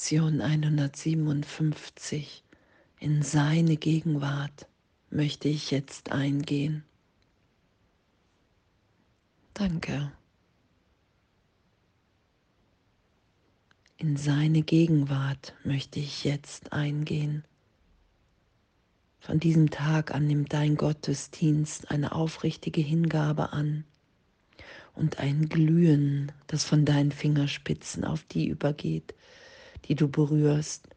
Lektion 157. In seine Gegenwart möchte ich jetzt eingehen. Danke. In seine Gegenwart möchte ich jetzt eingehen. Von diesem Tag an nimmt dein Gottesdienst eine aufrichtige Hingabe an und ein Glühen, das von deinen Fingerspitzen auf die übergeht, die du berührst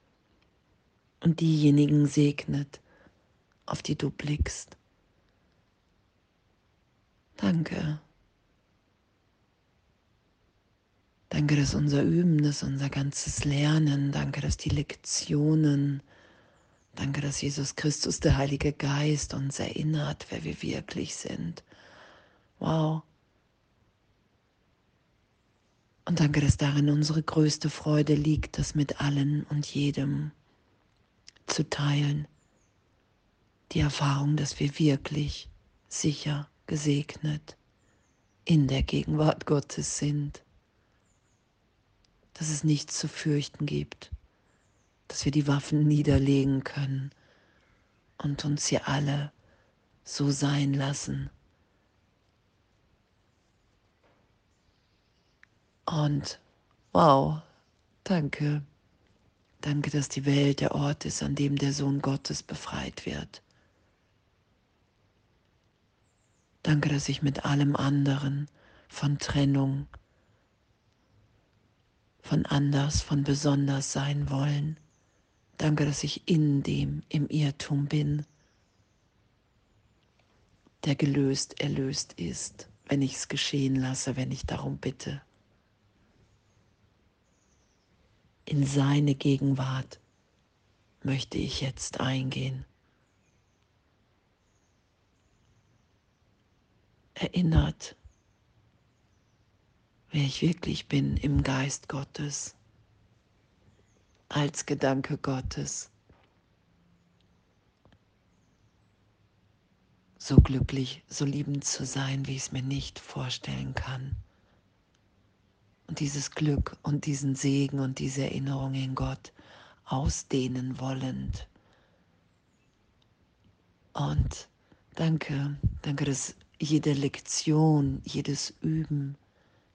und diejenigen segnet, auf die du blickst. Danke. Danke, dass unser Üben, dass unser ganzes Lernen, danke, dass die Lektionen, danke, dass Jesus Christus, der Heilige Geist, uns erinnert, wer wir wirklich sind. Wow. Und danke, dass darin unsere größte Freude liegt, das mit allen und jedem zu teilen. Die Erfahrung, dass wir wirklich sicher gesegnet in der Gegenwart Gottes sind dass es nichts zu fürchten gibt, dass wir die Waffen niederlegen können und uns hier alle so sein lassen. Und wow, danke. Danke, dass die Welt der Ort ist, an dem der Sohn Gottes befreit wird. Danke, dass ich mit allem anderen von Trennung, von anders, von besonders sein wollen. Danke, dass ich in dem, im Irrtum bin, der gelöst, erlöst ist, wenn ich es geschehen lasse, wenn ich darum bitte. In seine Gegenwart möchte ich jetzt eingehen. Erinnert wer ich wirklich bin im Geist Gottes, als Gedanke Gottes. So glücklich, so liebend zu sein, wie ich es mir nicht vorstellen kann. Und dieses Glück und diesen Segen und diese Erinnerung in Gott ausdehnen wollend. Und danke, danke, dass jede Lektion, jedes Üben,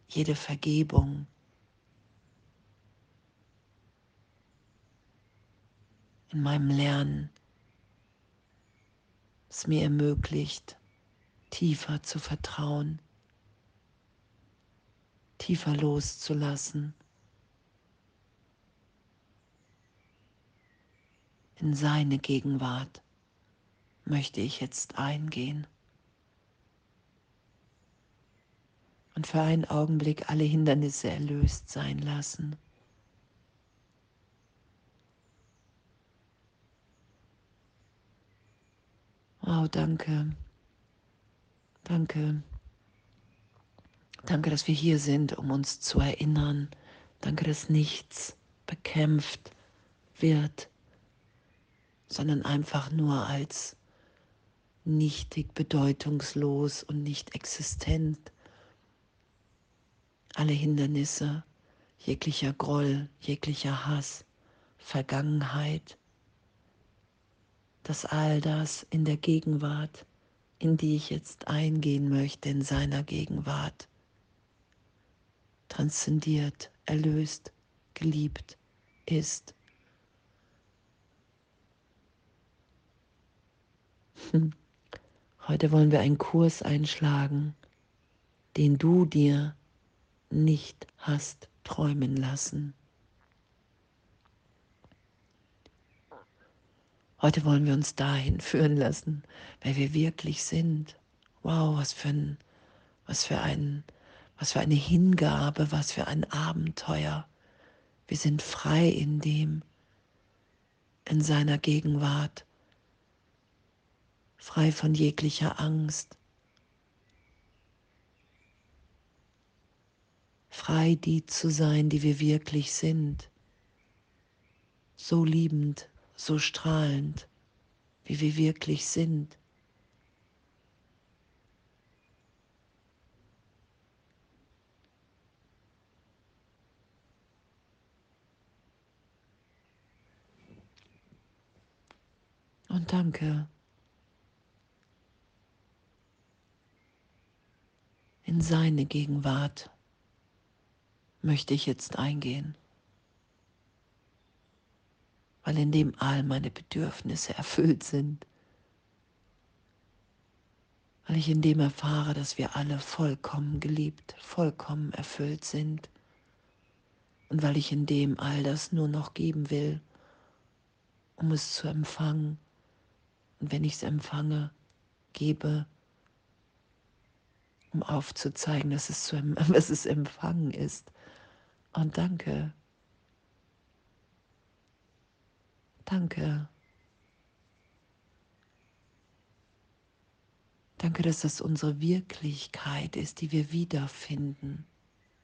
jede Vergebung. In meinem Lernen es mir ermöglicht, tiefer zu vertrauen, tiefer loszulassen. In seine Gegenwart möchte ich jetzt eingehen. und für einen Augenblick alle Hindernisse erlöst sein lassen. Oh, danke. Danke. Danke, dass wir hier sind, um uns zu erinnern. Danke, dass nichts bekämpft wird, sondern einfach nur als nichtig, bedeutungslos und nicht existent alle Hindernisse, jeglicher Groll, jeglicher Hass, Vergangenheit, dass all das in der Gegenwart, in die ich jetzt eingehen möchte, in seiner Gegenwart, transzendiert, erlöst, geliebt ist. Heute wollen wir einen Kurs einschlagen, den du dir nicht hast träumen lassen. Heute wollen wir uns dahin führen lassen, wer wir wirklich sind. Wow, was für ein, was für ein, was für eine Hingabe, was für ein Abenteuer. Wir sind frei in dem, in seiner Gegenwart, frei von jeglicher Angst, frei die zu sein, die wir wirklich sind, so liebend, so strahlend, wie wir wirklich sind. Und danke. In seine Gegenwart möchte ich jetzt eingehen, weil in dem all meine Bedürfnisse erfüllt sind, weil ich in dem erfahre, dass wir alle vollkommen geliebt, vollkommen erfüllt sind und weil ich in dem all das nur noch geben will, um es zu empfangen. Und wenn ich es empfange, gebe, um aufzuzeigen, dass es, zu, dass es empfangen ist. Und danke. Danke. Danke, dass das unsere Wirklichkeit ist, die wir wiederfinden.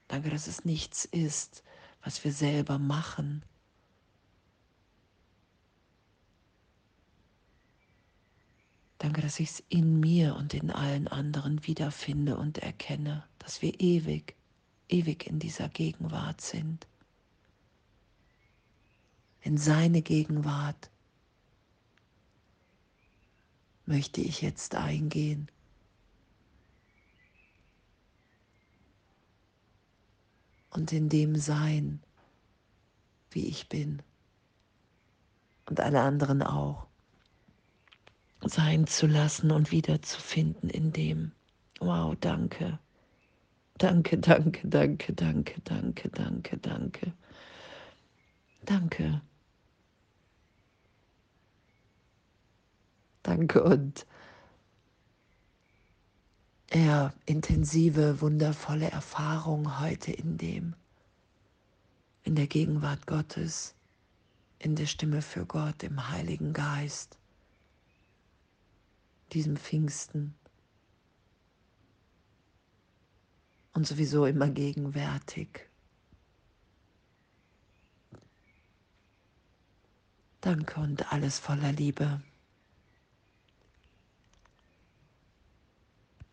Danke, dass es nichts ist, was wir selber machen. Danke, dass ich es in mir und in allen anderen wiederfinde und erkenne, dass wir ewig, ewig in dieser Gegenwart sind. In seine Gegenwart möchte ich jetzt eingehen. und in dem sein, wie ich bin. Und alle anderen auch sein zu lassen und wiederzufinden in dem. Wow, danke. Danke, danke, danke, danke, danke, danke, danke. Danke. Danke und ja, intensive, wundervolle Erfahrung heute in dem, in der Gegenwart Gottes, in der Stimme für Gott, im Heiligen Geist, diesem Pfingsten und sowieso immer gegenwärtig. Danke und alles voller Liebe.